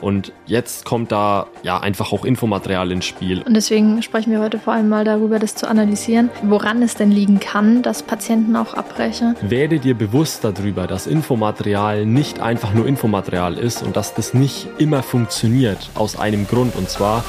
Und jetzt kommt da ja einfach auch Infomaterial ins Spiel. Und deswegen sprechen wir heute vor allem mal darüber, das zu analysieren, woran es denn liegen kann, dass Patienten auch abbrechen. Werde dir bewusst darüber, dass Infomaterial nicht einfach nur Infomaterial ist und dass das nicht immer funktioniert aus einem Grund. Und zwar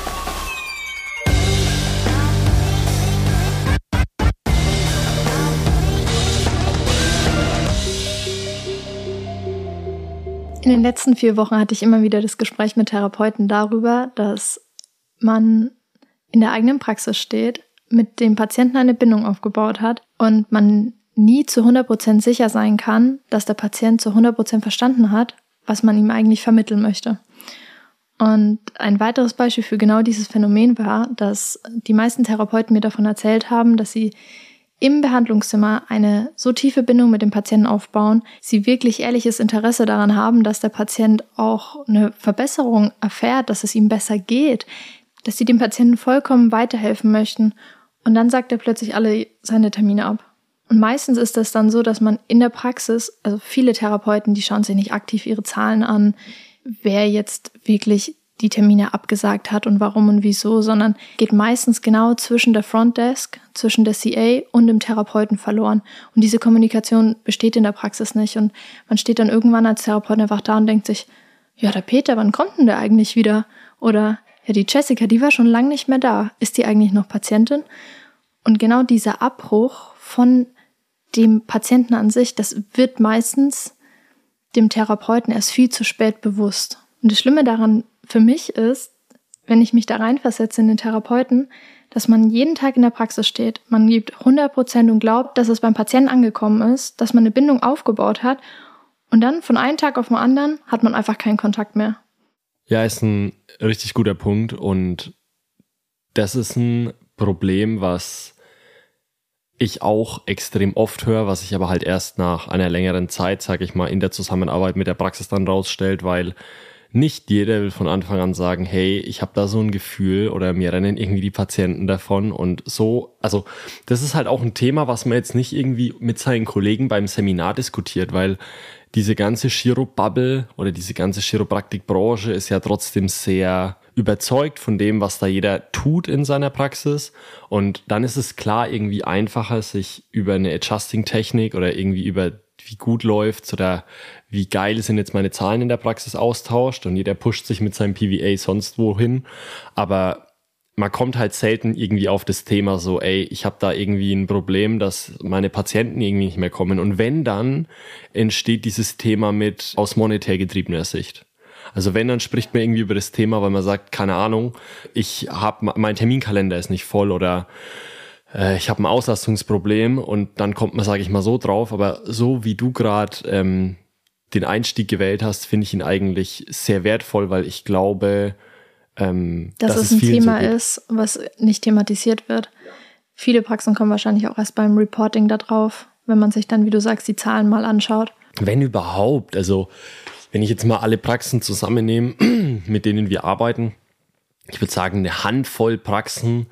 In den letzten vier Wochen hatte ich immer wieder das Gespräch mit Therapeuten darüber, dass man in der eigenen Praxis steht, mit dem Patienten eine Bindung aufgebaut hat und man nie zu 100% sicher sein kann, dass der Patient zu 100% verstanden hat, was man ihm eigentlich vermitteln möchte. Und ein weiteres Beispiel für genau dieses Phänomen war, dass die meisten Therapeuten mir davon erzählt haben, dass sie im Behandlungszimmer eine so tiefe Bindung mit dem Patienten aufbauen, sie wirklich ehrliches Interesse daran haben, dass der Patient auch eine Verbesserung erfährt, dass es ihm besser geht, dass sie dem Patienten vollkommen weiterhelfen möchten und dann sagt er plötzlich alle seine Termine ab. Und meistens ist das dann so, dass man in der Praxis, also viele Therapeuten, die schauen sich nicht aktiv ihre Zahlen an, wer jetzt wirklich die Termine abgesagt hat und warum und wieso, sondern geht meistens genau zwischen der Frontdesk, zwischen der CA und dem Therapeuten verloren. Und diese Kommunikation besteht in der Praxis nicht. Und man steht dann irgendwann als Therapeut einfach da und denkt sich, ja, der Peter, wann kommt denn der eigentlich wieder? Oder ja, die Jessica, die war schon lange nicht mehr da. Ist die eigentlich noch Patientin? Und genau dieser Abbruch von dem Patienten an sich, das wird meistens dem Therapeuten erst viel zu spät bewusst. Und das Schlimme daran für mich ist, wenn ich mich da reinversetze in den Therapeuten, dass man jeden Tag in der Praxis steht, man gibt 100 Prozent und glaubt, dass es beim Patienten angekommen ist, dass man eine Bindung aufgebaut hat. Und dann von einem Tag auf den anderen hat man einfach keinen Kontakt mehr. Ja, ist ein richtig guter Punkt. Und das ist ein Problem, was ich auch extrem oft höre, was sich aber halt erst nach einer längeren Zeit, sage ich mal, in der Zusammenarbeit mit der Praxis dann rausstellt, weil nicht jeder will von Anfang an sagen, hey, ich habe da so ein Gefühl oder mir rennen irgendwie die Patienten davon und so. Also das ist halt auch ein Thema, was man jetzt nicht irgendwie mit seinen Kollegen beim Seminar diskutiert, weil diese ganze Chiro-Bubble oder diese ganze Chiropraktikbranche ist ja trotzdem sehr überzeugt von dem, was da jeder tut in seiner Praxis. Und dann ist es klar irgendwie einfacher, sich über eine Adjusting-Technik oder irgendwie über wie gut läuft's oder wie geil sind jetzt meine Zahlen in der Praxis austauscht und jeder pusht sich mit seinem PVA sonst wohin. Aber man kommt halt selten irgendwie auf das Thema so, ey, ich habe da irgendwie ein Problem, dass meine Patienten irgendwie nicht mehr kommen. Und wenn dann entsteht dieses Thema mit aus monetär getriebener Sicht. Also wenn, dann spricht man irgendwie über das Thema, weil man sagt, keine Ahnung, ich habe mein Terminkalender ist nicht voll oder äh, ich habe ein Auslastungsproblem und dann kommt man, sage ich mal, so drauf. Aber so wie du gerade ähm, den Einstieg gewählt hast, finde ich ihn eigentlich sehr wertvoll, weil ich glaube, ähm, dass, dass es ein Thema so ist, was nicht thematisiert wird. Ja. Viele Praxen kommen wahrscheinlich auch erst beim Reporting da drauf, wenn man sich dann, wie du sagst, die Zahlen mal anschaut. Wenn überhaupt, also wenn ich jetzt mal alle Praxen zusammennehme, mit denen wir arbeiten, ich würde sagen, eine Handvoll Praxen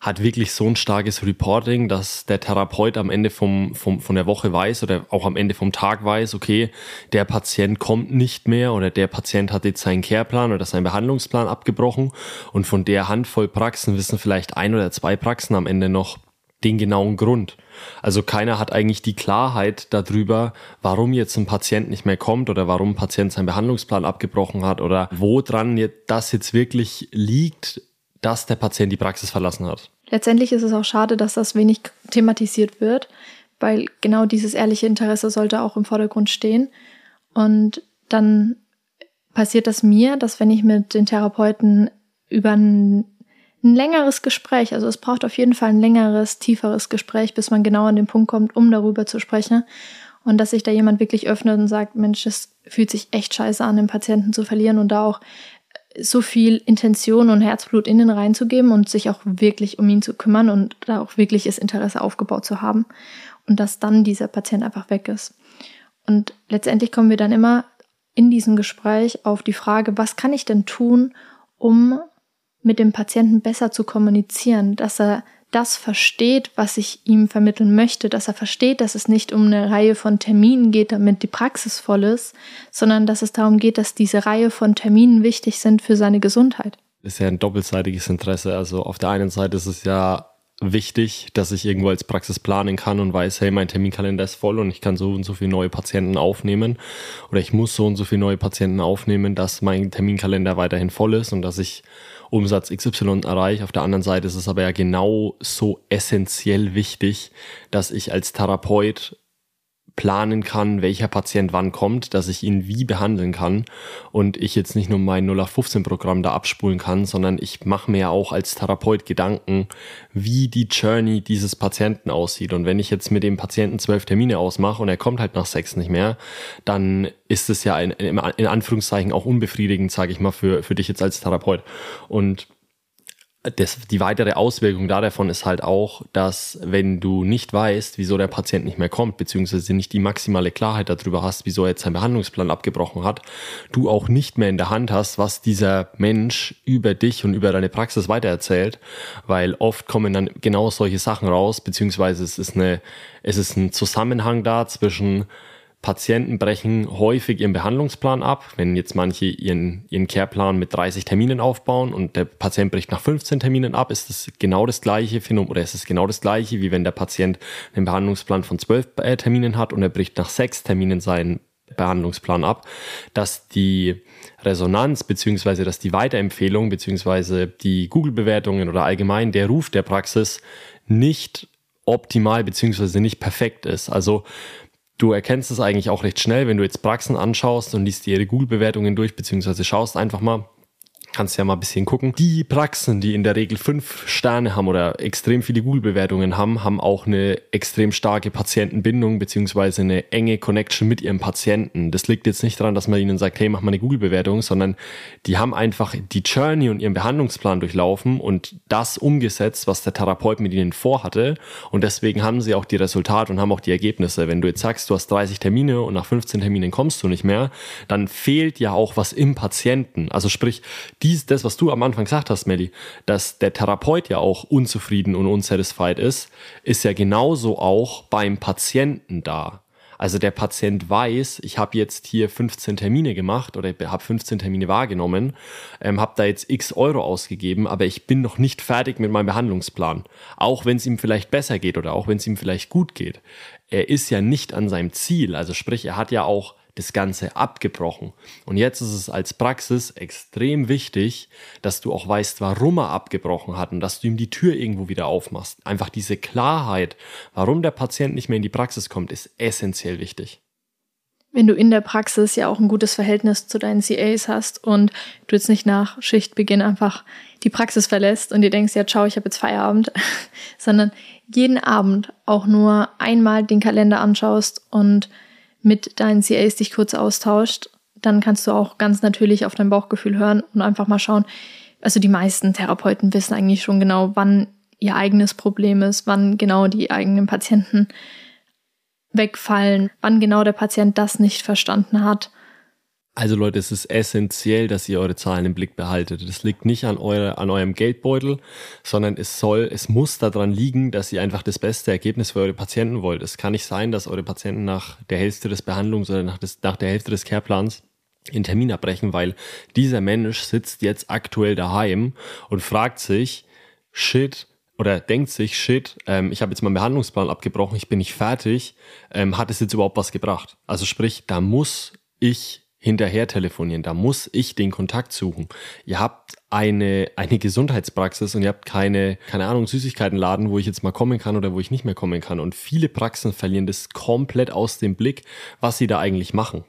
hat wirklich so ein starkes Reporting, dass der Therapeut am Ende vom, vom, von der Woche weiß oder auch am Ende vom Tag weiß, okay, der Patient kommt nicht mehr oder der Patient hat jetzt seinen Careplan oder seinen Behandlungsplan abgebrochen und von der Handvoll Praxen wissen vielleicht ein oder zwei Praxen am Ende noch den genauen Grund. Also keiner hat eigentlich die Klarheit darüber, warum jetzt ein Patient nicht mehr kommt oder warum ein Patient seinen Behandlungsplan abgebrochen hat oder wo dran das jetzt wirklich liegt, dass der Patient die Praxis verlassen hat. Letztendlich ist es auch schade, dass das wenig thematisiert wird, weil genau dieses ehrliche Interesse sollte auch im Vordergrund stehen. Und dann passiert das mir, dass wenn ich mit den Therapeuten über ein, ein längeres Gespräch, also es braucht auf jeden Fall ein längeres, tieferes Gespräch, bis man genau an den Punkt kommt, um darüber zu sprechen. Und dass sich da jemand wirklich öffnet und sagt, Mensch, es fühlt sich echt scheiße an, den Patienten zu verlieren und da auch so viel Intention und Herzblut in ihn reinzugeben und sich auch wirklich um ihn zu kümmern und da auch wirkliches Interesse aufgebaut zu haben und dass dann dieser Patient einfach weg ist. Und letztendlich kommen wir dann immer in diesem Gespräch auf die Frage, was kann ich denn tun, um mit dem Patienten besser zu kommunizieren, dass er das versteht, was ich ihm vermitteln möchte, dass er versteht, dass es nicht um eine Reihe von Terminen geht, damit die Praxis voll ist, sondern dass es darum geht, dass diese Reihe von Terminen wichtig sind für seine Gesundheit. Ist ja ein doppelseitiges Interesse. Also auf der einen Seite ist es ja wichtig, dass ich irgendwo als Praxis planen kann und weiß, hey, mein Terminkalender ist voll und ich kann so und so viele neue Patienten aufnehmen oder ich muss so und so viele neue Patienten aufnehmen, dass mein Terminkalender weiterhin voll ist und dass ich Umsatz XY erreiche. Auf der anderen Seite ist es aber ja genau so essentiell wichtig, dass ich als Therapeut planen kann, welcher Patient wann kommt, dass ich ihn wie behandeln kann und ich jetzt nicht nur mein 0815-Programm da abspulen kann, sondern ich mache mir auch als Therapeut Gedanken, wie die Journey dieses Patienten aussieht. Und wenn ich jetzt mit dem Patienten zwölf Termine ausmache und er kommt halt nach sechs nicht mehr, dann ist es ja in, in Anführungszeichen auch unbefriedigend, sage ich mal, für, für dich jetzt als Therapeut. Und das, die weitere Auswirkung davon ist halt auch, dass wenn du nicht weißt, wieso der Patient nicht mehr kommt, beziehungsweise nicht die maximale Klarheit darüber hast, wieso er jetzt seinen Behandlungsplan abgebrochen hat, du auch nicht mehr in der Hand hast, was dieser Mensch über dich und über deine Praxis weitererzählt, weil oft kommen dann genau solche Sachen raus, beziehungsweise es ist eine, es ist ein Zusammenhang da zwischen Patienten brechen häufig ihren Behandlungsplan ab. Wenn jetzt manche ihren, ihren Careplan mit 30 Terminen aufbauen und der Patient bricht nach 15 Terminen ab, ist das genau das gleiche Phänomen oder ist es genau das gleiche, wie wenn der Patient einen Behandlungsplan von 12 äh, Terminen hat und er bricht nach 6 Terminen seinen Behandlungsplan ab, dass die Resonanz beziehungsweise dass die Weiterempfehlung beziehungsweise die Google-Bewertungen oder allgemein der Ruf der Praxis nicht optimal beziehungsweise nicht perfekt ist. Also Du erkennst es eigentlich auch recht schnell, wenn du jetzt Praxen anschaust und liest dir ihre Google-Bewertungen durch, beziehungsweise schaust einfach mal, kannst ja mal ein bisschen gucken. Die Praxen, die in der Regel fünf Sterne haben oder extrem viele Google-Bewertungen haben, haben auch eine extrem starke Patientenbindung beziehungsweise eine enge Connection mit ihrem Patienten. Das liegt jetzt nicht daran, dass man ihnen sagt, hey, mach mal eine Google-Bewertung, sondern die haben einfach die Journey und ihren Behandlungsplan durchlaufen und das umgesetzt, was der Therapeut mit ihnen vorhatte. Und deswegen haben sie auch die Resultate und haben auch die Ergebnisse. Wenn du jetzt sagst, du hast 30 Termine und nach 15 Terminen kommst du nicht mehr, dann fehlt ja auch was im Patienten. Also sprich, dies, das, was du am Anfang gesagt hast, Melly, dass der Therapeut ja auch unzufrieden und unsatisfied ist, ist ja genauso auch beim Patienten da. Also der Patient weiß, ich habe jetzt hier 15 Termine gemacht oder habe 15 Termine wahrgenommen, ähm, habe da jetzt x Euro ausgegeben, aber ich bin noch nicht fertig mit meinem Behandlungsplan. Auch wenn es ihm vielleicht besser geht oder auch wenn es ihm vielleicht gut geht. Er ist ja nicht an seinem Ziel. Also sprich, er hat ja auch das Ganze abgebrochen. Und jetzt ist es als Praxis extrem wichtig, dass du auch weißt, warum er abgebrochen hat und dass du ihm die Tür irgendwo wieder aufmachst. Einfach diese Klarheit, warum der Patient nicht mehr in die Praxis kommt, ist essentiell wichtig. Wenn du in der Praxis ja auch ein gutes Verhältnis zu deinen CAs hast und du jetzt nicht nach Schichtbeginn einfach die Praxis verlässt und dir denkst, ja, ciao, ich habe jetzt Feierabend, sondern jeden Abend auch nur einmal den Kalender anschaust und mit deinen CAs dich kurz austauscht, dann kannst du auch ganz natürlich auf dein Bauchgefühl hören und einfach mal schauen. Also die meisten Therapeuten wissen eigentlich schon genau, wann ihr eigenes Problem ist, wann genau die eigenen Patienten wegfallen, wann genau der Patient das nicht verstanden hat. Also Leute, es ist essentiell, dass ihr eure Zahlen im Blick behaltet. Das liegt nicht an, eure, an eurem Geldbeutel, sondern es soll, es muss daran liegen, dass ihr einfach das beste Ergebnis für eure Patienten wollt. Es kann nicht sein, dass eure Patienten nach der Hälfte des Behandlungs oder nach, des, nach der Hälfte des Careplans in Termin abbrechen, weil dieser Mensch sitzt jetzt aktuell daheim und fragt sich, shit, oder denkt sich, shit, ähm, ich habe jetzt meinen Behandlungsplan abgebrochen, ich bin nicht fertig, ähm, hat es jetzt überhaupt was gebracht? Also sprich, da muss ich hinterher telefonieren. Da muss ich den Kontakt suchen. Ihr habt eine, eine Gesundheitspraxis und ihr habt keine, keine Ahnung, Süßigkeitenladen, wo ich jetzt mal kommen kann oder wo ich nicht mehr kommen kann. Und viele Praxen verlieren das komplett aus dem Blick, was sie da eigentlich machen.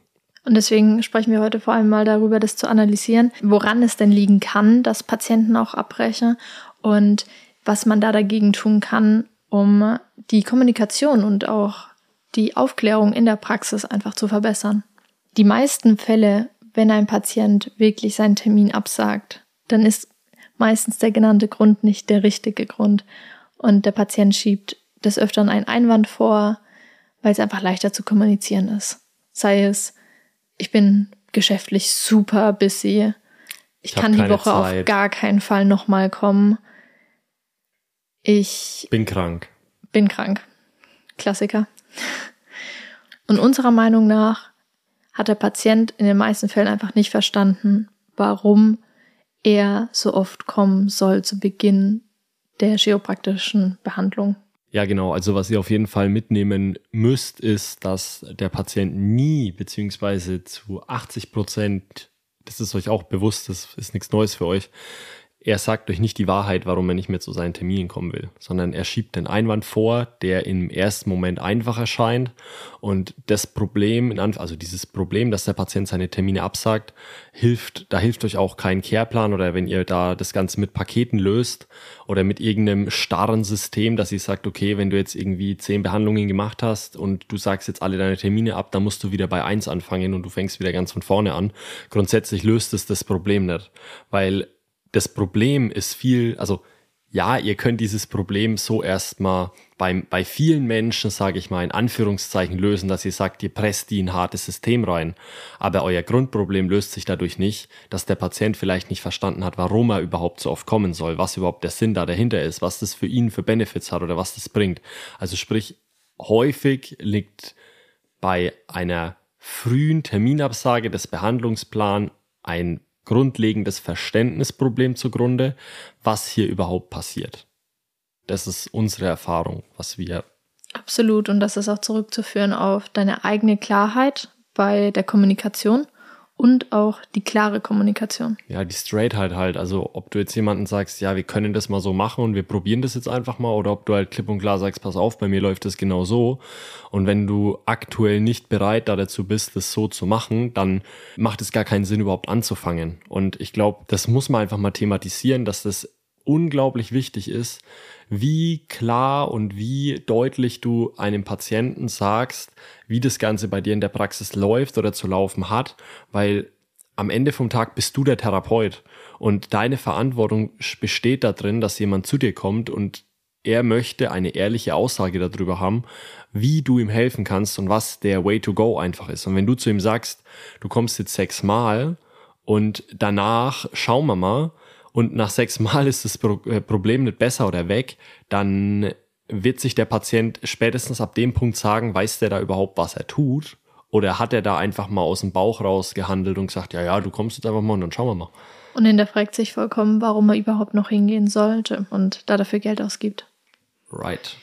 Und deswegen sprechen wir heute vor allem mal darüber, das zu analysieren, woran es denn liegen kann, dass Patienten auch abbrechen und was man da dagegen tun kann, um die Kommunikation und auch die Aufklärung in der Praxis einfach zu verbessern die meisten Fälle, wenn ein Patient wirklich seinen Termin absagt, dann ist meistens der genannte Grund nicht der richtige Grund. Und der Patient schiebt des Öfteren einen Einwand vor, weil es einfach leichter zu kommunizieren ist. Sei es, ich bin geschäftlich super busy, ich, ich kann die Woche Zeit. auf gar keinen Fall nochmal kommen. Ich bin krank. Bin krank. Klassiker. Und unserer Meinung nach hat der Patient in den meisten Fällen einfach nicht verstanden, warum er so oft kommen soll zu Beginn der chiropraktischen Behandlung. Ja, genau. Also was ihr auf jeden Fall mitnehmen müsst, ist, dass der Patient nie beziehungsweise zu 80 Prozent, das ist euch auch bewusst, das ist nichts Neues für euch, er sagt euch nicht die Wahrheit, warum er nicht mehr zu seinen Terminen kommen will, sondern er schiebt den Einwand vor, der im ersten Moment einfach erscheint. Und das Problem, also dieses Problem, dass der Patient seine Termine absagt, hilft, da hilft euch auch kein Careplan oder wenn ihr da das Ganze mit Paketen löst oder mit irgendeinem starren System, dass ihr sagt, okay, wenn du jetzt irgendwie zehn Behandlungen gemacht hast und du sagst jetzt alle deine Termine ab, dann musst du wieder bei eins anfangen und du fängst wieder ganz von vorne an. Grundsätzlich löst es das Problem nicht, weil das Problem ist viel, also ja, ihr könnt dieses Problem so erstmal bei, bei vielen Menschen, sage ich mal, in Anführungszeichen lösen, dass ihr sagt, ihr presst die in ein hartes System rein. Aber euer Grundproblem löst sich dadurch nicht, dass der Patient vielleicht nicht verstanden hat, warum er überhaupt so oft kommen soll, was überhaupt der Sinn da dahinter ist, was das für ihn für Benefits hat oder was das bringt. Also sprich, häufig liegt bei einer frühen Terminabsage des Behandlungsplans ein grundlegendes Verständnisproblem zugrunde, was hier überhaupt passiert. Das ist unsere Erfahrung, was wir. Absolut. Und das ist auch zurückzuführen auf deine eigene Klarheit bei der Kommunikation und auch die klare Kommunikation. Ja, die Straightheit halt. Also ob du jetzt jemanden sagst, ja, wir können das mal so machen und wir probieren das jetzt einfach mal, oder ob du halt klipp und klar sagst, pass auf, bei mir läuft das genau so. Und wenn du aktuell nicht bereit da dazu bist, das so zu machen, dann macht es gar keinen Sinn, überhaupt anzufangen. Und ich glaube, das muss man einfach mal thematisieren, dass das unglaublich wichtig ist, wie klar und wie deutlich du einem Patienten sagst, wie das Ganze bei dir in der Praxis läuft oder zu laufen hat, weil am Ende vom Tag bist du der Therapeut und deine Verantwortung besteht darin, dass jemand zu dir kommt und er möchte eine ehrliche Aussage darüber haben, wie du ihm helfen kannst und was der Way to go einfach ist. Und wenn du zu ihm sagst, du kommst jetzt sechsmal und danach schauen wir mal, und nach sechs Mal ist das äh, Problem nicht besser oder weg, dann wird sich der Patient spätestens ab dem Punkt sagen, weiß der da überhaupt, was er tut? Oder hat er da einfach mal aus dem Bauch raus gehandelt und gesagt, ja, ja, du kommst jetzt einfach mal und dann schauen wir mal. Und hinterfragt sich vollkommen, warum er überhaupt noch hingehen sollte und da dafür Geld ausgibt. Right.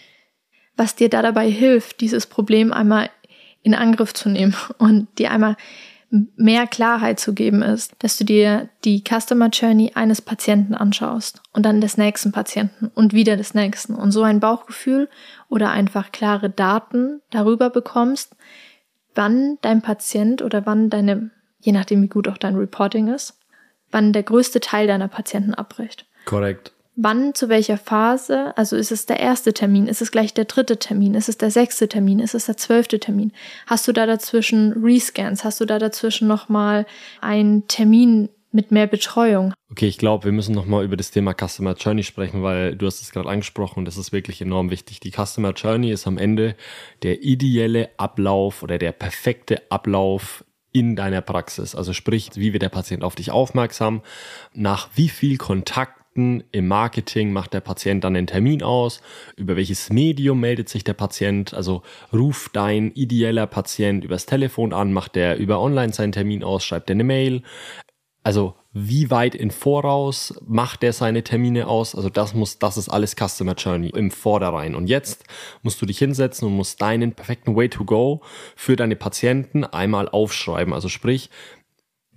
Was dir da dabei hilft, dieses Problem einmal in Angriff zu nehmen und dir einmal mehr Klarheit zu geben ist, dass du dir die Customer Journey eines Patienten anschaust und dann des nächsten Patienten und wieder des nächsten und so ein Bauchgefühl oder einfach klare Daten darüber bekommst, wann dein Patient oder wann deine, je nachdem wie gut auch dein Reporting ist, wann der größte Teil deiner Patienten abbricht. Korrekt wann zu welcher Phase, also ist es der erste Termin, ist es gleich der dritte Termin, ist es der sechste Termin, ist es der zwölfte Termin? Hast du da dazwischen Rescans? Hast du da dazwischen nochmal einen Termin mit mehr Betreuung? Okay, ich glaube, wir müssen nochmal über das Thema Customer Journey sprechen, weil du hast es gerade angesprochen und das ist wirklich enorm wichtig. Die Customer Journey ist am Ende der ideelle Ablauf oder der perfekte Ablauf in deiner Praxis. Also sprich, wie wird der Patient auf dich aufmerksam, nach wie viel Kontakt Kontakten im Marketing macht der Patient dann einen Termin aus, über welches Medium meldet sich der Patient, also ruft dein ideeller Patient übers Telefon an, macht der über online seinen Termin aus, schreibt er eine Mail. Also wie weit in Voraus macht der seine Termine aus? Also das muss, das ist alles Customer Journey im Vorderein. Und jetzt musst du dich hinsetzen und musst deinen perfekten Way to go für deine Patienten einmal aufschreiben. Also sprich,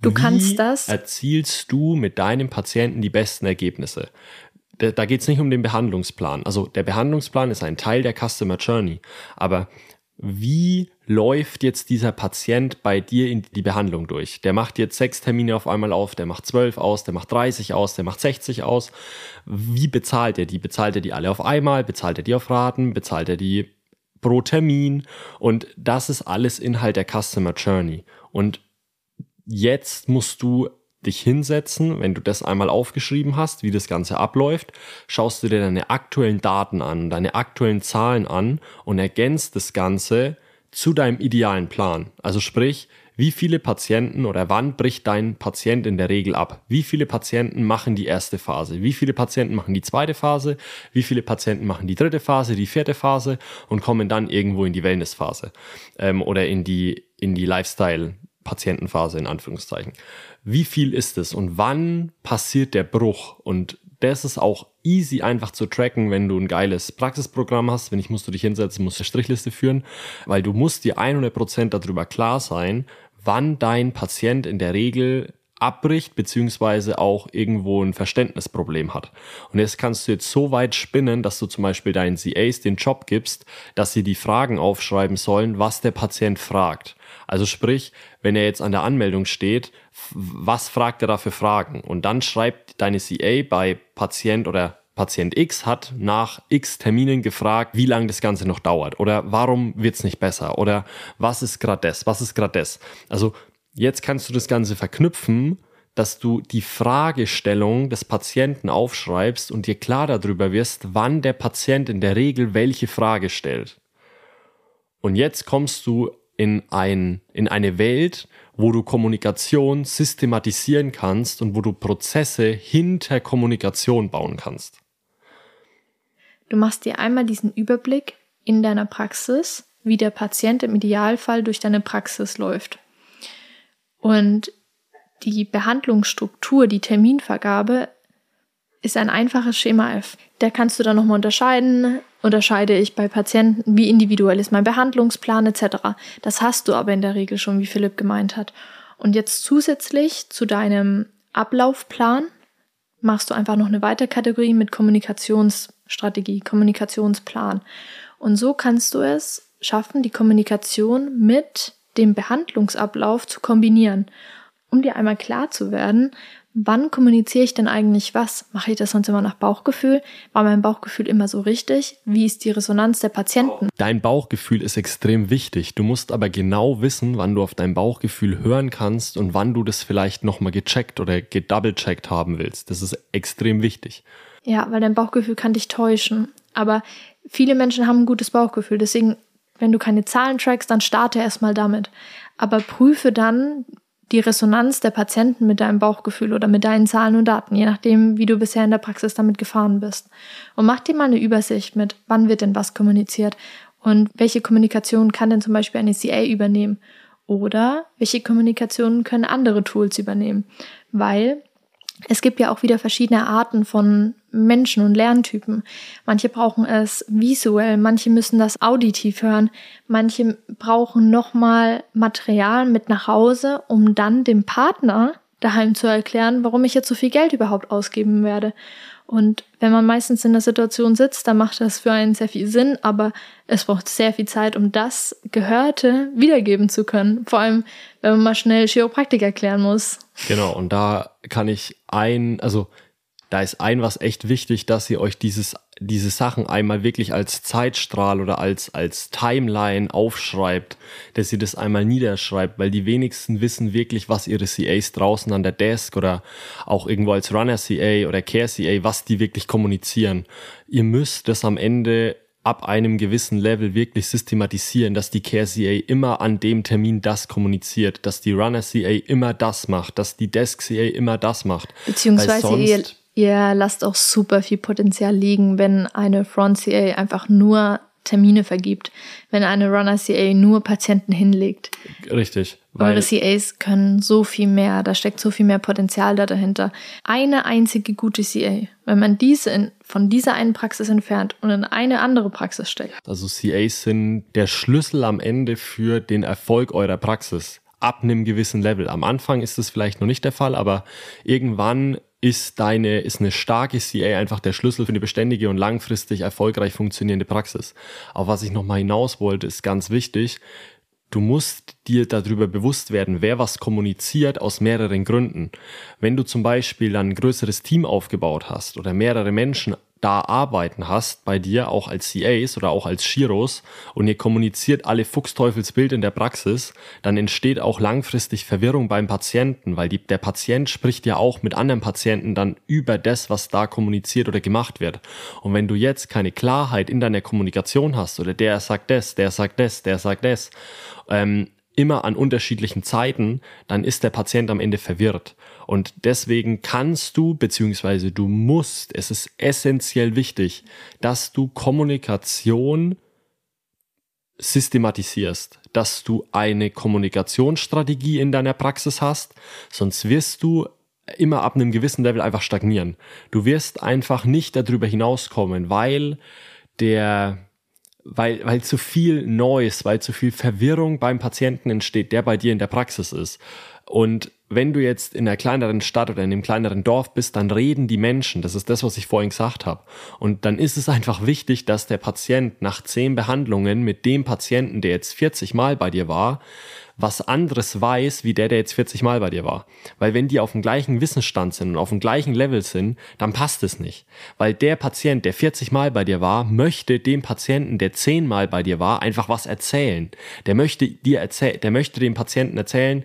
Du kannst das. Erzielst du mit deinem Patienten die besten Ergebnisse? Da, da geht es nicht um den Behandlungsplan. Also der Behandlungsplan ist ein Teil der Customer Journey. Aber wie läuft jetzt dieser Patient bei dir in die Behandlung durch? Der macht jetzt sechs Termine auf einmal auf, der macht zwölf aus, der macht 30 aus, der macht 60 aus. Wie bezahlt er die? Bezahlt er die alle auf einmal? Bezahlt er die auf Raten? Bezahlt er die pro Termin? Und das ist alles Inhalt der Customer Journey. Und jetzt musst du dich hinsetzen, wenn du das einmal aufgeschrieben hast, wie das Ganze abläuft, schaust du dir deine aktuellen Daten an, deine aktuellen Zahlen an und ergänzt das Ganze zu deinem idealen Plan. Also sprich, wie viele Patienten oder wann bricht dein Patient in der Regel ab? Wie viele Patienten machen die erste Phase? Wie viele Patienten machen die zweite Phase? Wie viele Patienten machen die dritte Phase, die vierte Phase und kommen dann irgendwo in die Wellnessphase ähm, oder in die, in die Lifestyle-Patientenphase in Anführungszeichen? Wie viel ist es und wann passiert der Bruch? Und das ist auch easy einfach zu tracken, wenn du ein geiles Praxisprogramm hast. Wenn ich musst du dich hinsetzen, musst du Strichliste führen, weil du musst dir 100% darüber klar sein, wann dein Patient in der Regel abbricht, beziehungsweise auch irgendwo ein Verständnisproblem hat. Und jetzt kannst du jetzt so weit spinnen, dass du zum Beispiel deinen CAs den Job gibst, dass sie die Fragen aufschreiben sollen, was der Patient fragt. Also sprich, wenn er jetzt an der Anmeldung steht, was fragt er da für Fragen? Und dann schreibt deine CA bei Patient oder Patient X hat nach X Terminen gefragt, wie lange das Ganze noch dauert oder warum wird es nicht besser oder was ist gerade das, was ist gerade das. Also jetzt kannst du das Ganze verknüpfen, dass du die Fragestellung des Patienten aufschreibst und dir klar darüber wirst, wann der Patient in der Regel welche Frage stellt. Und jetzt kommst du in, ein, in eine Welt, wo du Kommunikation systematisieren kannst und wo du Prozesse hinter Kommunikation bauen kannst. Du machst dir einmal diesen Überblick in deiner Praxis, wie der Patient im Idealfall durch deine Praxis läuft. Und die Behandlungsstruktur, die Terminvergabe ist ein einfaches Schema F. Da kannst du dann nochmal unterscheiden. Unterscheide ich bei Patienten, wie individuell ist mein Behandlungsplan etc. Das hast du aber in der Regel schon, wie Philipp gemeint hat. Und jetzt zusätzlich zu deinem Ablaufplan machst du einfach noch eine Weiterkategorie mit Kommunikationsstrategie, Kommunikationsplan. Und so kannst du es schaffen, die Kommunikation mit dem Behandlungsablauf zu kombinieren, um dir einmal klar zu werden, wann kommuniziere ich denn eigentlich was? Mache ich das sonst immer nach Bauchgefühl? War mein Bauchgefühl immer so richtig? Wie ist die Resonanz der Patienten? Dein Bauchgefühl ist extrem wichtig. Du musst aber genau wissen, wann du auf dein Bauchgefühl hören kannst und wann du das vielleicht nochmal gecheckt oder gedoubleccheckt haben willst. Das ist extrem wichtig. Ja, weil dein Bauchgefühl kann dich täuschen. Aber viele Menschen haben ein gutes Bauchgefühl. Deswegen, wenn du keine Zahlen trackst, dann starte erstmal damit. Aber prüfe dann die Resonanz der Patienten mit deinem Bauchgefühl oder mit deinen Zahlen und Daten, je nachdem, wie du bisher in der Praxis damit gefahren bist. Und mach dir mal eine Übersicht mit, wann wird denn was kommuniziert und welche Kommunikation kann denn zum Beispiel eine CA übernehmen oder welche Kommunikation können andere Tools übernehmen, weil es gibt ja auch wieder verschiedene Arten von Menschen und Lerntypen. Manche brauchen es visuell, manche müssen das auditiv hören, manche brauchen nochmal Material mit nach Hause, um dann dem Partner daheim zu erklären, warum ich jetzt so viel Geld überhaupt ausgeben werde. Und wenn man meistens in der Situation sitzt, dann macht das für einen sehr viel Sinn, aber es braucht sehr viel Zeit, um das Gehörte wiedergeben zu können. Vor allem, wenn man mal schnell Chiropraktik erklären muss. Genau, und da kann ich ein, also da ist ein was echt wichtig, dass ihr euch dieses diese Sachen einmal wirklich als Zeitstrahl oder als, als Timeline aufschreibt, dass ihr das einmal niederschreibt, weil die wenigsten wissen wirklich, was ihre CAs draußen an der Desk oder auch irgendwo als Runner CA oder Care CA, was die wirklich kommunizieren. Ihr müsst das am Ende ab einem gewissen Level wirklich systematisieren, dass die Care CA immer an dem Termin das kommuniziert, dass die Runner CA immer das macht, dass die Desk CA immer das macht. Beziehungsweise ihr Ihr lasst auch super viel Potenzial liegen, wenn eine Front CA einfach nur Termine vergibt, wenn eine Runner CA nur Patienten hinlegt. Richtig. Eure CAs können so viel mehr, da steckt so viel mehr Potenzial da dahinter. Eine einzige gute CA, wenn man diese in, von dieser einen Praxis entfernt und in eine andere Praxis steckt. Also CAs sind der Schlüssel am Ende für den Erfolg eurer Praxis ab einem gewissen Level. Am Anfang ist das vielleicht noch nicht der Fall, aber irgendwann ist deine, ist eine starke CA einfach der Schlüssel für eine beständige und langfristig erfolgreich funktionierende Praxis. Auf was ich nochmal hinaus wollte, ist ganz wichtig. Du musst dir darüber bewusst werden, wer was kommuniziert aus mehreren Gründen. Wenn du zum Beispiel dann ein größeres Team aufgebaut hast oder mehrere Menschen da arbeiten hast, bei dir auch als CAs oder auch als Chiros und ihr kommuniziert alle Fuchsteufelsbild in der Praxis, dann entsteht auch langfristig Verwirrung beim Patienten, weil die, der Patient spricht ja auch mit anderen Patienten dann über das, was da kommuniziert oder gemacht wird. Und wenn du jetzt keine Klarheit in deiner Kommunikation hast oder der sagt das, der sagt das, der sagt das, ähm, immer an unterschiedlichen Zeiten, dann ist der Patient am Ende verwirrt. Und deswegen kannst du, beziehungsweise du musst, es ist essentiell wichtig, dass du Kommunikation systematisierst, dass du eine Kommunikationsstrategie in deiner Praxis hast, sonst wirst du immer ab einem gewissen Level einfach stagnieren. Du wirst einfach nicht darüber hinauskommen, weil der weil, weil zu viel Neues, weil zu viel Verwirrung beim Patienten entsteht, der bei dir in der Praxis ist. Und wenn du jetzt in einer kleineren Stadt oder in einem kleineren Dorf bist, dann reden die Menschen. Das ist das, was ich vorhin gesagt habe. Und dann ist es einfach wichtig, dass der Patient nach zehn Behandlungen mit dem Patienten, der jetzt 40 Mal bei dir war, was anderes weiß, wie der, der jetzt 40 Mal bei dir war. Weil wenn die auf dem gleichen Wissensstand sind und auf dem gleichen Level sind, dann passt es nicht. Weil der Patient, der 40 Mal bei dir war, möchte dem Patienten, der 10 Mal bei dir war, einfach was erzählen. Der möchte dir erzählen, der möchte dem Patienten erzählen,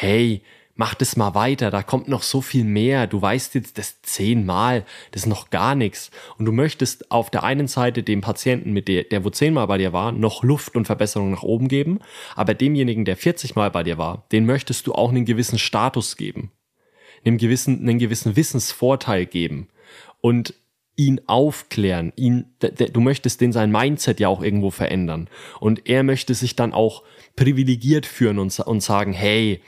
hey, mach das mal weiter, da kommt noch so viel mehr. Du weißt jetzt das zehnmal, das ist noch gar nichts. Und du möchtest auf der einen Seite dem Patienten, mit der, der wo zehnmal bei dir war, noch Luft und Verbesserung nach oben geben, aber demjenigen, der 40 Mal bei dir war, den möchtest du auch einen gewissen Status geben, einen gewissen, einen gewissen Wissensvorteil geben und ihn aufklären, ihn, du möchtest den sein Mindset ja auch irgendwo verändern. Und er möchte sich dann auch privilegiert führen und, und sagen, hey,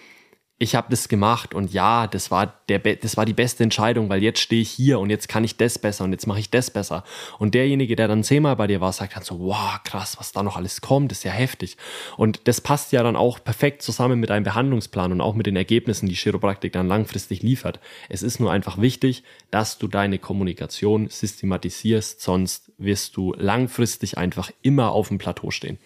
ich habe das gemacht und ja, das war der das war die beste Entscheidung, weil jetzt stehe ich hier und jetzt kann ich das besser und jetzt mache ich das besser. Und derjenige, der dann zehnmal bei dir war, sagt dann so, wow, krass, was da noch alles kommt, ist ja heftig. Und das passt ja dann auch perfekt zusammen mit einem Behandlungsplan und auch mit den Ergebnissen, die Chiropraktik dann langfristig liefert. Es ist nur einfach wichtig, dass du deine Kommunikation systematisierst, sonst wirst du langfristig einfach immer auf dem Plateau stehen.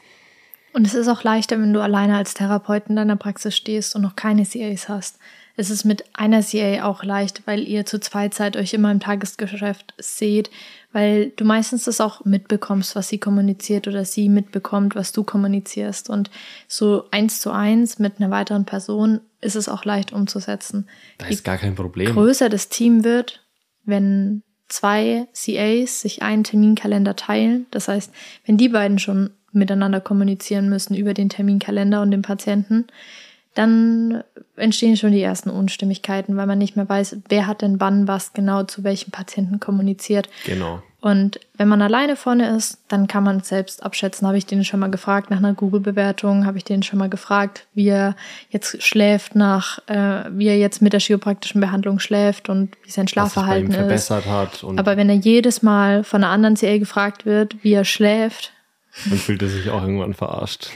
Und es ist auch leichter, wenn du alleine als Therapeut in deiner Praxis stehst und noch keine CAs hast. Es ist mit einer CA auch leicht, weil ihr zu zweit seid, euch immer im Tagesgeschäft seht, weil du meistens das auch mitbekommst, was sie kommuniziert oder sie mitbekommt, was du kommunizierst. Und so eins zu eins mit einer weiteren Person ist es auch leicht umzusetzen. Da ist gar kein Problem. Je größer das Team wird, wenn zwei CAs sich einen Terminkalender teilen, das heißt, wenn die beiden schon miteinander kommunizieren müssen über den Terminkalender und den Patienten, dann entstehen schon die ersten Unstimmigkeiten, weil man nicht mehr weiß, wer hat denn wann was genau zu welchem Patienten kommuniziert. Genau. Und wenn man alleine vorne ist, dann kann man selbst abschätzen. Habe ich den schon mal gefragt nach einer Google-Bewertung? Habe ich den schon mal gefragt, wie er jetzt schläft nach, äh, wie er jetzt mit der chiropraktischen Behandlung schläft und wie sein Schlafverhalten ist. verbessert hat. Aber wenn er jedes Mal von einer anderen CL gefragt wird, wie er schläft, dann fühlt er sich auch irgendwann verarscht.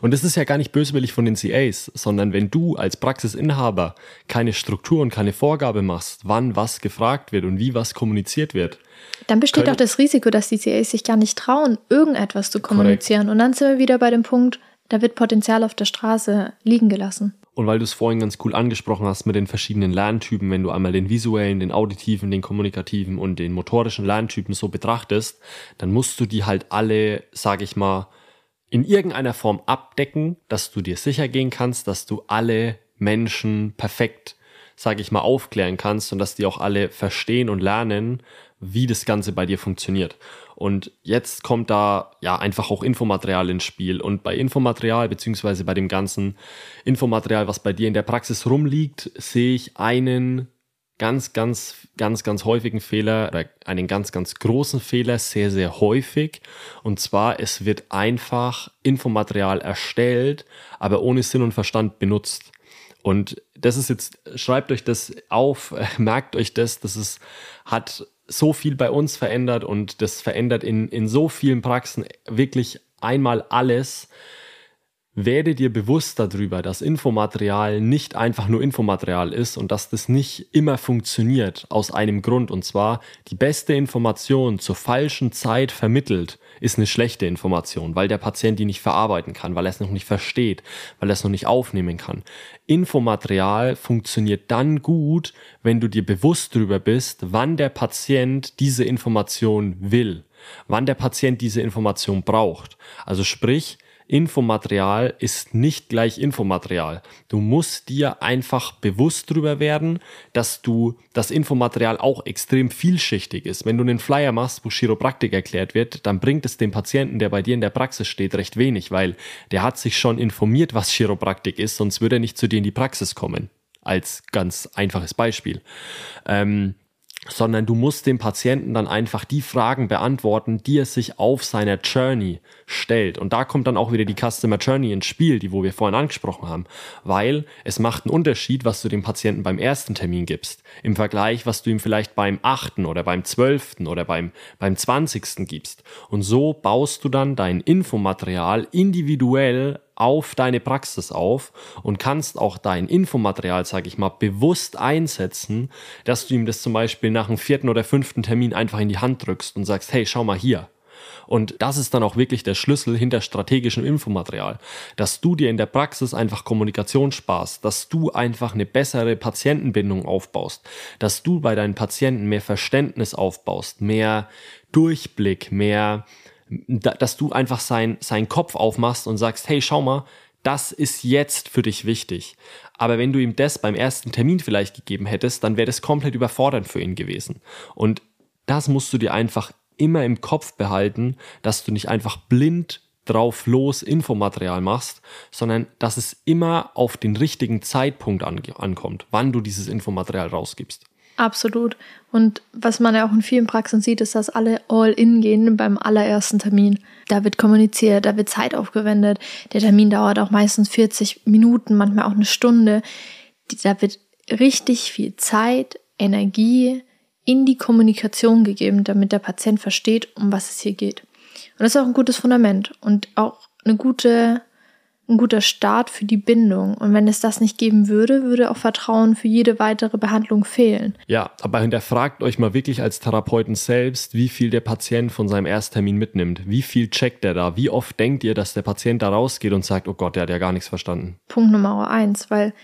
und das ist ja gar nicht böswillig von den CAs, sondern wenn du als Praxisinhaber keine Struktur und keine Vorgabe machst, wann was gefragt wird und wie was kommuniziert wird. Dann besteht auch das Risiko, dass die CAs sich gar nicht trauen, irgendetwas zu kommunizieren. Korrekt. Und dann sind wir wieder bei dem Punkt, da wird Potenzial auf der Straße liegen gelassen. Und weil du es vorhin ganz cool angesprochen hast mit den verschiedenen Lerntypen, wenn du einmal den visuellen, den auditiven, den kommunikativen und den motorischen Lerntypen so betrachtest, dann musst du die halt alle, sag ich mal, in irgendeiner Form abdecken, dass du dir sicher gehen kannst, dass du alle Menschen perfekt, sag ich mal, aufklären kannst und dass die auch alle verstehen und lernen, wie das Ganze bei dir funktioniert. Und jetzt kommt da ja einfach auch Infomaterial ins Spiel. Und bei Infomaterial, beziehungsweise bei dem ganzen Infomaterial, was bei dir in der Praxis rumliegt, sehe ich einen ganz, ganz, ganz, ganz häufigen Fehler oder einen ganz, ganz großen Fehler sehr, sehr häufig. Und zwar, es wird einfach Infomaterial erstellt, aber ohne Sinn und Verstand benutzt. Und das ist jetzt, schreibt euch das auf, merkt euch das, das ist, hat so viel bei uns verändert und das verändert in, in so vielen Praxen wirklich einmal alles. Werde dir bewusst darüber, dass Infomaterial nicht einfach nur Infomaterial ist und dass das nicht immer funktioniert aus einem Grund. Und zwar die beste Information zur falschen Zeit vermittelt ist eine schlechte Information, weil der Patient die nicht verarbeiten kann, weil er es noch nicht versteht, weil er es noch nicht aufnehmen kann. Infomaterial funktioniert dann gut, wenn du dir bewusst darüber bist, wann der Patient diese Information will, wann der Patient diese Information braucht. Also sprich, Infomaterial ist nicht gleich Infomaterial. Du musst dir einfach bewusst darüber werden, dass du das Infomaterial auch extrem vielschichtig ist. Wenn du einen Flyer machst, wo Chiropraktik erklärt wird, dann bringt es dem Patienten, der bei dir in der Praxis steht, recht wenig, weil der hat sich schon informiert, was Chiropraktik ist, sonst würde er nicht zu dir in die Praxis kommen. Als ganz einfaches Beispiel. Ähm, sondern du musst dem Patienten dann einfach die Fragen beantworten, die er sich auf seiner Journey stellt. Und da kommt dann auch wieder die Customer Journey ins Spiel, die wo wir vorhin angesprochen haben, weil es macht einen Unterschied, was du dem Patienten beim ersten Termin gibst, im Vergleich, was du ihm vielleicht beim achten oder beim zwölften oder beim, beim zwanzigsten gibst. Und so baust du dann dein Infomaterial individuell auf deine Praxis auf und kannst auch dein Infomaterial, sage ich mal, bewusst einsetzen, dass du ihm das zum Beispiel nach dem vierten oder fünften Termin einfach in die Hand drückst und sagst, hey, schau mal hier. Und das ist dann auch wirklich der Schlüssel hinter strategischem Infomaterial, dass du dir in der Praxis einfach Kommunikation sparst, dass du einfach eine bessere Patientenbindung aufbaust, dass du bei deinen Patienten mehr Verständnis aufbaust, mehr Durchblick, mehr dass du einfach sein, seinen Kopf aufmachst und sagst, hey, schau mal, das ist jetzt für dich wichtig. Aber wenn du ihm das beim ersten Termin vielleicht gegeben hättest, dann wäre das komplett überfordernd für ihn gewesen. Und das musst du dir einfach immer im Kopf behalten, dass du nicht einfach blind drauf los Infomaterial machst, sondern dass es immer auf den richtigen Zeitpunkt ankommt, wann du dieses Infomaterial rausgibst. Absolut. Und was man ja auch in vielen Praxen sieht, ist, dass alle all in gehen beim allerersten Termin. Da wird kommuniziert, da wird Zeit aufgewendet. Der Termin dauert auch meistens 40 Minuten, manchmal auch eine Stunde. Da wird richtig viel Zeit, Energie in die Kommunikation gegeben, damit der Patient versteht, um was es hier geht. Und das ist auch ein gutes Fundament und auch eine gute ein guter Start für die Bindung. Und wenn es das nicht geben würde, würde auch Vertrauen für jede weitere Behandlung fehlen. Ja, aber hinterfragt euch mal wirklich als Therapeuten selbst, wie viel der Patient von seinem Ersttermin mitnimmt. Wie viel checkt er da? Wie oft denkt ihr, dass der Patient da rausgeht und sagt, oh Gott, der hat ja gar nichts verstanden? Punkt Nummer eins, weil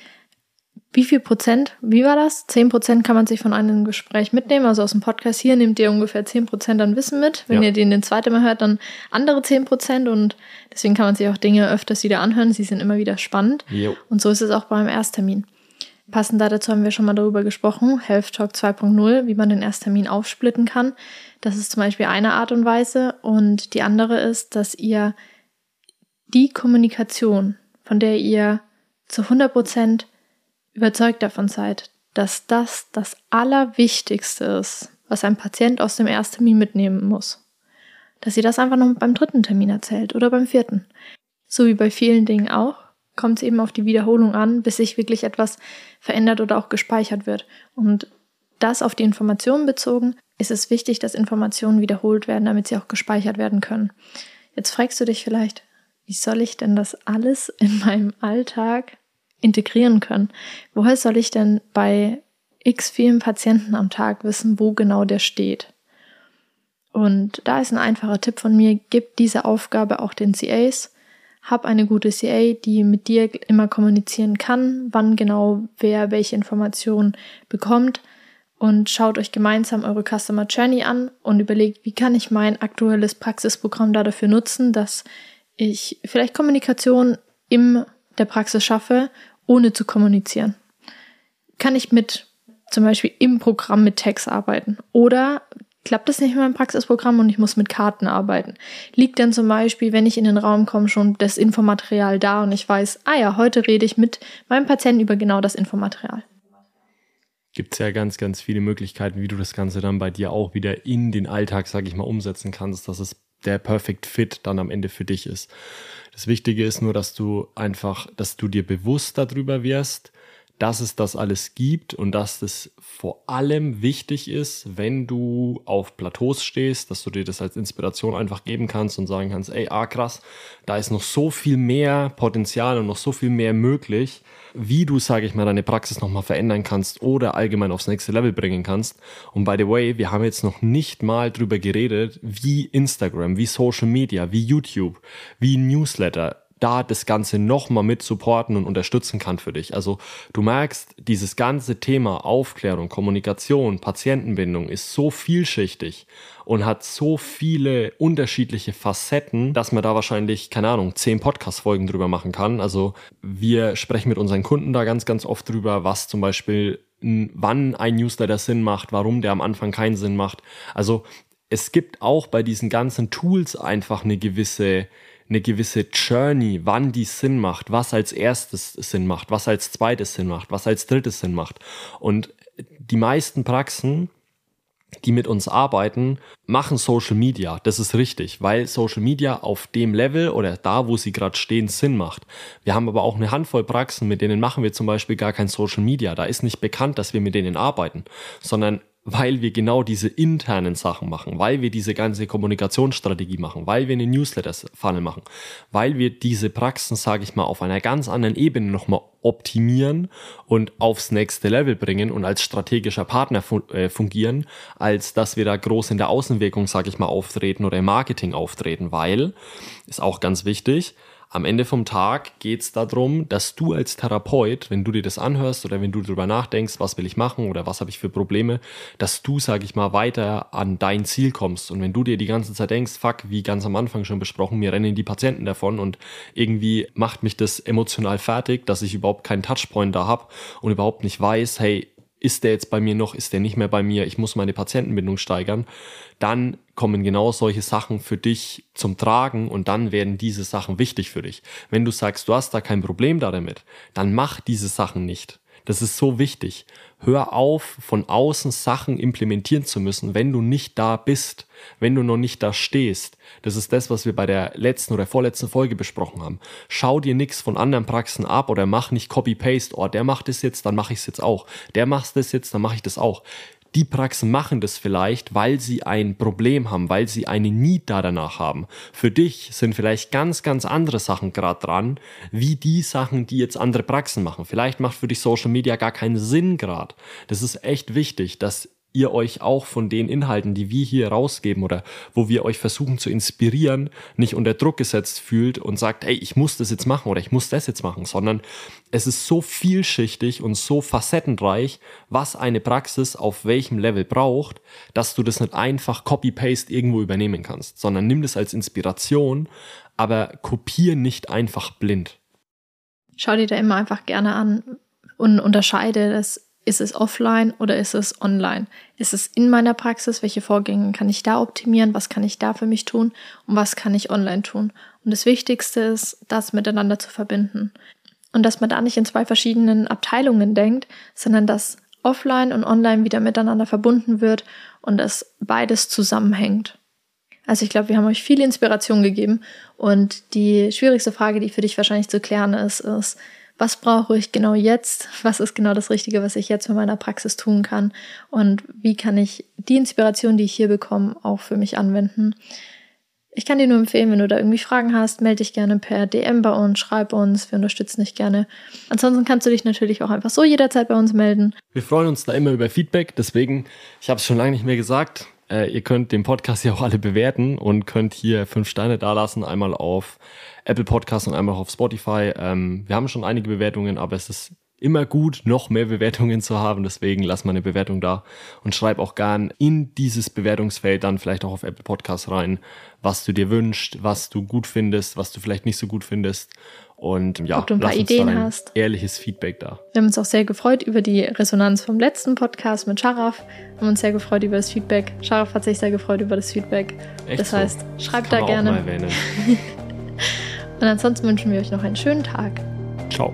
wie viel Prozent, wie war das? Zehn Prozent kann man sich von einem Gespräch mitnehmen. Also aus dem Podcast hier nehmt ihr ungefähr zehn Prozent an Wissen mit. Wenn ja. ihr den den zweiten Mal hört, dann andere zehn Prozent. Und deswegen kann man sich auch Dinge öfters wieder anhören. Sie sind immer wieder spannend. Jo. Und so ist es auch beim Ersttermin. Passend dazu haben wir schon mal darüber gesprochen, Health Talk 2.0, wie man den Ersttermin aufsplitten kann. Das ist zum Beispiel eine Art und Weise. Und die andere ist, dass ihr die Kommunikation, von der ihr zu 100 Prozent überzeugt davon seid, dass das das Allerwichtigste ist, was ein Patient aus dem Ersttermin mitnehmen muss. Dass ihr das einfach noch beim dritten Termin erzählt oder beim vierten. So wie bei vielen Dingen auch, kommt es eben auf die Wiederholung an, bis sich wirklich etwas verändert oder auch gespeichert wird. Und das auf die Informationen bezogen, ist es wichtig, dass Informationen wiederholt werden, damit sie auch gespeichert werden können. Jetzt fragst du dich vielleicht, wie soll ich denn das alles in meinem Alltag integrieren können. Woher soll ich denn bei x vielen Patienten am Tag wissen, wo genau der steht? Und da ist ein einfacher Tipp von mir, gib diese Aufgabe auch den CAs. Hab eine gute CA, die mit dir immer kommunizieren kann, wann genau wer welche Informationen bekommt und schaut euch gemeinsam eure Customer Journey an und überlegt, wie kann ich mein aktuelles Praxisprogramm da dafür nutzen, dass ich vielleicht Kommunikation im der Praxis schaffe ohne zu kommunizieren? Kann ich mit zum Beispiel im Programm mit Text arbeiten? Oder klappt das nicht in meinem Praxisprogramm und ich muss mit Karten arbeiten? Liegt dann zum Beispiel, wenn ich in den Raum komme, schon das Infomaterial da und ich weiß, ah ja, heute rede ich mit meinem Patienten über genau das Infomaterial? Gibt es ja ganz, ganz viele Möglichkeiten, wie du das Ganze dann bei dir auch wieder in den Alltag, sag ich mal, umsetzen kannst, dass es der Perfect Fit dann am Ende für dich ist. Das Wichtige ist nur, dass du einfach, dass du dir bewusst darüber wirst, dass es das alles gibt und dass das vor allem wichtig ist, wenn du auf Plateaus stehst, dass du dir das als Inspiration einfach geben kannst und sagen kannst, ey, ah krass, da ist noch so viel mehr Potenzial und noch so viel mehr möglich, wie du, sage ich mal, deine Praxis nochmal verändern kannst oder allgemein aufs nächste Level bringen kannst. Und by the way, wir haben jetzt noch nicht mal drüber geredet, wie Instagram, wie Social Media, wie YouTube, wie Newsletter, da das Ganze nochmal mit supporten und unterstützen kann für dich. Also du merkst, dieses ganze Thema Aufklärung, Kommunikation, Patientenbindung ist so vielschichtig und hat so viele unterschiedliche Facetten, dass man da wahrscheinlich, keine Ahnung, zehn Podcast-Folgen drüber machen kann. Also wir sprechen mit unseren Kunden da ganz, ganz oft drüber, was zum Beispiel wann ein Newsletter Sinn macht, warum der am Anfang keinen Sinn macht. Also es gibt auch bei diesen ganzen Tools einfach eine gewisse eine gewisse Journey, wann die Sinn macht, was als erstes Sinn macht, was als zweites Sinn macht, was als drittes Sinn macht. Und die meisten Praxen, die mit uns arbeiten, machen Social Media. Das ist richtig, weil Social Media auf dem Level oder da, wo sie gerade stehen, Sinn macht. Wir haben aber auch eine Handvoll Praxen, mit denen machen wir zum Beispiel gar kein Social Media. Da ist nicht bekannt, dass wir mit denen arbeiten, sondern weil wir genau diese internen Sachen machen, weil wir diese ganze Kommunikationsstrategie machen, weil wir eine Newsletter-Funnel machen, weil wir diese Praxen, sage ich mal, auf einer ganz anderen Ebene nochmal optimieren und aufs nächste Level bringen und als strategischer Partner äh, fungieren, als dass wir da groß in der Außenwirkung, sage ich mal, auftreten oder im Marketing auftreten, weil, ist auch ganz wichtig, am Ende vom Tag geht es darum, dass du als Therapeut, wenn du dir das anhörst oder wenn du darüber nachdenkst, was will ich machen oder was habe ich für Probleme, dass du, sag ich mal, weiter an dein Ziel kommst. Und wenn du dir die ganze Zeit denkst, fuck, wie ganz am Anfang schon besprochen, mir rennen die Patienten davon und irgendwie macht mich das emotional fertig, dass ich überhaupt keinen Touchpoint da habe und überhaupt nicht weiß, hey, ist der jetzt bei mir noch, ist der nicht mehr bei mir, ich muss meine Patientenbindung steigern, dann kommen genau solche Sachen für dich zum Tragen und dann werden diese Sachen wichtig für dich. Wenn du sagst, du hast da kein Problem damit, dann mach diese Sachen nicht. Das ist so wichtig. Hör auf, von außen Sachen implementieren zu müssen, wenn du nicht da bist, wenn du noch nicht da stehst. Das ist das, was wir bei der letzten oder vorletzten Folge besprochen haben. Schau dir nichts von anderen Praxen ab oder mach nicht Copy-Paste. Oh, der macht es jetzt, dann mache ich es jetzt auch. Der macht es jetzt, dann mache ich das auch die Praxen machen das vielleicht, weil sie ein Problem haben, weil sie eine Need da danach haben. Für dich sind vielleicht ganz, ganz andere Sachen gerade dran, wie die Sachen, die jetzt andere Praxen machen. Vielleicht macht für dich Social Media gar keinen Sinn gerade. Das ist echt wichtig, dass ihr euch auch von den Inhalten, die wir hier rausgeben oder wo wir euch versuchen zu inspirieren, nicht unter Druck gesetzt fühlt und sagt, ey, ich muss das jetzt machen oder ich muss das jetzt machen, sondern es ist so vielschichtig und so facettenreich, was eine Praxis auf welchem Level braucht, dass du das nicht einfach copy-paste irgendwo übernehmen kannst, sondern nimm das als Inspiration, aber kopier nicht einfach blind. Schau dir da immer einfach gerne an und unterscheide das ist es offline oder ist es online? Ist es in meiner Praxis? Welche Vorgänge kann ich da optimieren? Was kann ich da für mich tun? Und was kann ich online tun? Und das Wichtigste ist, das miteinander zu verbinden. Und dass man da nicht in zwei verschiedenen Abteilungen denkt, sondern dass offline und online wieder miteinander verbunden wird und dass beides zusammenhängt. Also ich glaube, wir haben euch viel Inspiration gegeben und die schwierigste Frage, die für dich wahrscheinlich zu klären ist, ist, was brauche ich genau jetzt, was ist genau das Richtige, was ich jetzt mit meiner Praxis tun kann und wie kann ich die Inspiration, die ich hier bekomme, auch für mich anwenden. Ich kann dir nur empfehlen, wenn du da irgendwie Fragen hast, melde dich gerne per DM bei uns, schreib uns, wir unterstützen dich gerne. Ansonsten kannst du dich natürlich auch einfach so jederzeit bei uns melden. Wir freuen uns da immer über Feedback, deswegen, ich habe es schon lange nicht mehr gesagt, äh, ihr könnt den Podcast ja auch alle bewerten und könnt hier fünf Steine dalassen, einmal auf Apple Podcast und einmal auf Spotify. Ähm, wir haben schon einige Bewertungen, aber es ist immer gut, noch mehr Bewertungen zu haben. Deswegen lass mal eine Bewertung da und schreib auch gern in dieses Bewertungsfeld dann vielleicht auch auf Apple Podcast rein, was du dir wünschst, was du gut findest, was du vielleicht nicht so gut findest. Und ja, Ob du ein paar Ideen hast. Ehrliches Feedback da. Wir haben uns auch sehr gefreut über die Resonanz vom letzten Podcast mit Sharaf. Wir haben uns sehr gefreut über das Feedback. Sharaf hat sich sehr gefreut über das Feedback. Echt das heißt, so? schreibt da gerne. Und ansonsten wünschen wir euch noch einen schönen Tag. Ciao.